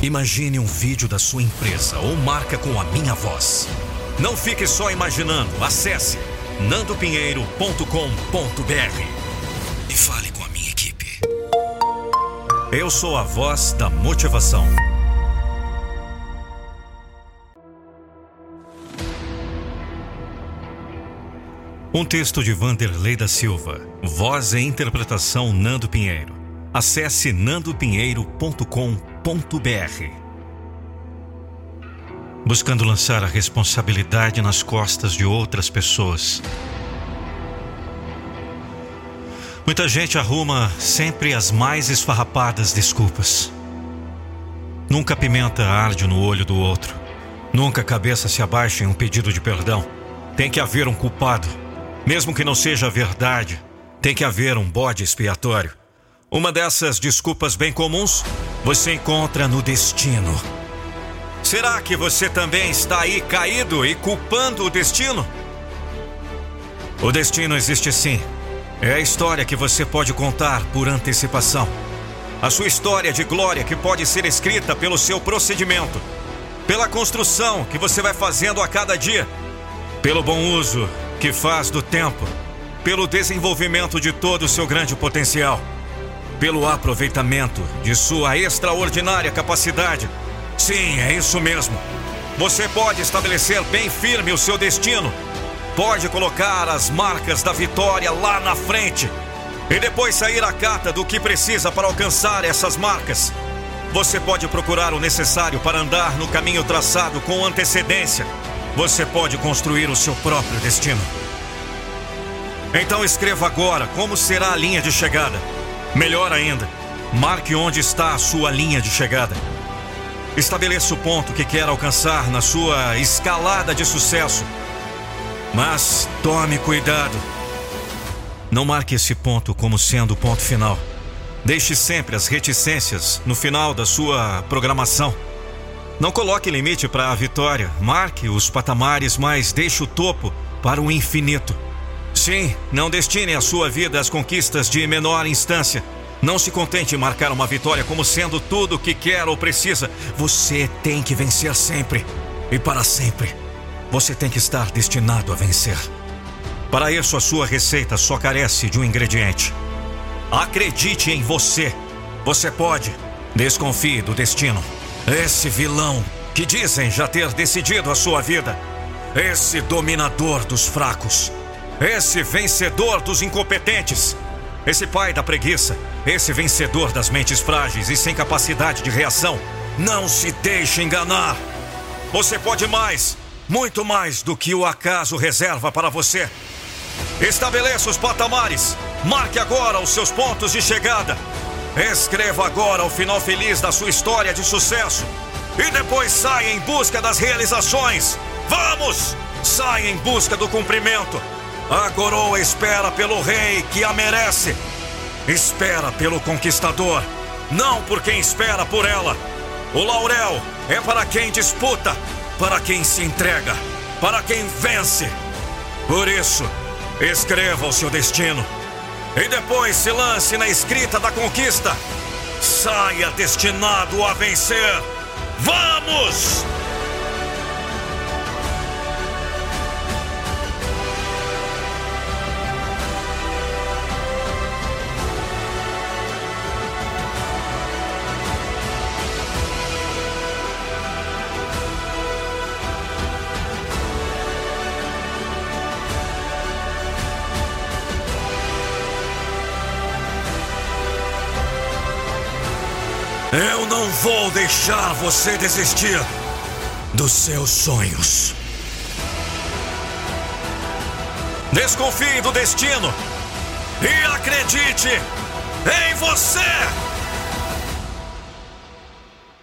Imagine um vídeo da sua empresa ou marca com a minha voz. Não fique só imaginando. Acesse nandopinheiro.com.br e fale com a minha equipe. Eu sou a voz da motivação. Um texto de Vanderlei da Silva. Voz e interpretação Nando Pinheiro. Acesse nandopinheiro.com.br buscando lançar a responsabilidade nas costas de outras pessoas. Muita gente arruma sempre as mais esfarrapadas desculpas. Nunca pimenta arde no olho do outro. Nunca a cabeça se abaixa em um pedido de perdão. Tem que haver um culpado. Mesmo que não seja verdade, tem que haver um bode expiatório. Uma dessas desculpas bem comuns você encontra no destino. Será que você também está aí caído e culpando o destino? O destino existe sim. É a história que você pode contar por antecipação. A sua história de glória que pode ser escrita pelo seu procedimento, pela construção que você vai fazendo a cada dia, pelo bom uso que faz do tempo, pelo desenvolvimento de todo o seu grande potencial, pelo aproveitamento de sua extraordinária capacidade Sim, é isso mesmo. Você pode estabelecer bem firme o seu destino. Pode colocar as marcas da vitória lá na frente. E depois sair à cata do que precisa para alcançar essas marcas. Você pode procurar o necessário para andar no caminho traçado com antecedência. Você pode construir o seu próprio destino. Então escreva agora como será a linha de chegada. Melhor ainda, marque onde está a sua linha de chegada. Estabeleça o ponto que quer alcançar na sua escalada de sucesso. Mas tome cuidado. Não marque esse ponto como sendo o ponto final. Deixe sempre as reticências no final da sua programação. Não coloque limite para a vitória. Marque os patamares, mas deixe o topo para o infinito. Sim, não destine a sua vida às conquistas de menor instância. Não se contente em marcar uma vitória como sendo tudo o que quer ou precisa. Você tem que vencer sempre e para sempre. Você tem que estar destinado a vencer. Para isso, a sua receita só carece de um ingrediente. Acredite em você. Você pode. Desconfie do destino. Esse vilão que dizem já ter decidido a sua vida. Esse dominador dos fracos. Esse vencedor dos incompetentes esse pai da preguiça, esse vencedor das mentes frágeis e sem capacidade de reação, não se deixe enganar. Você pode mais, muito mais do que o acaso reserva para você. Estabeleça os patamares. Marque agora os seus pontos de chegada. Escreva agora o final feliz da sua história de sucesso. E depois saia em busca das realizações. Vamos! Saia em busca do cumprimento. A coroa espera pelo rei que a merece. Espera pelo conquistador, não por quem espera por ela. O laurel é para quem disputa, para quem se entrega, para quem vence. Por isso, escreva o seu destino e depois se lance na escrita da conquista. Saia destinado a vencer. Vamos! Eu não vou deixar você desistir dos seus sonhos. Desconfie do destino e acredite em você!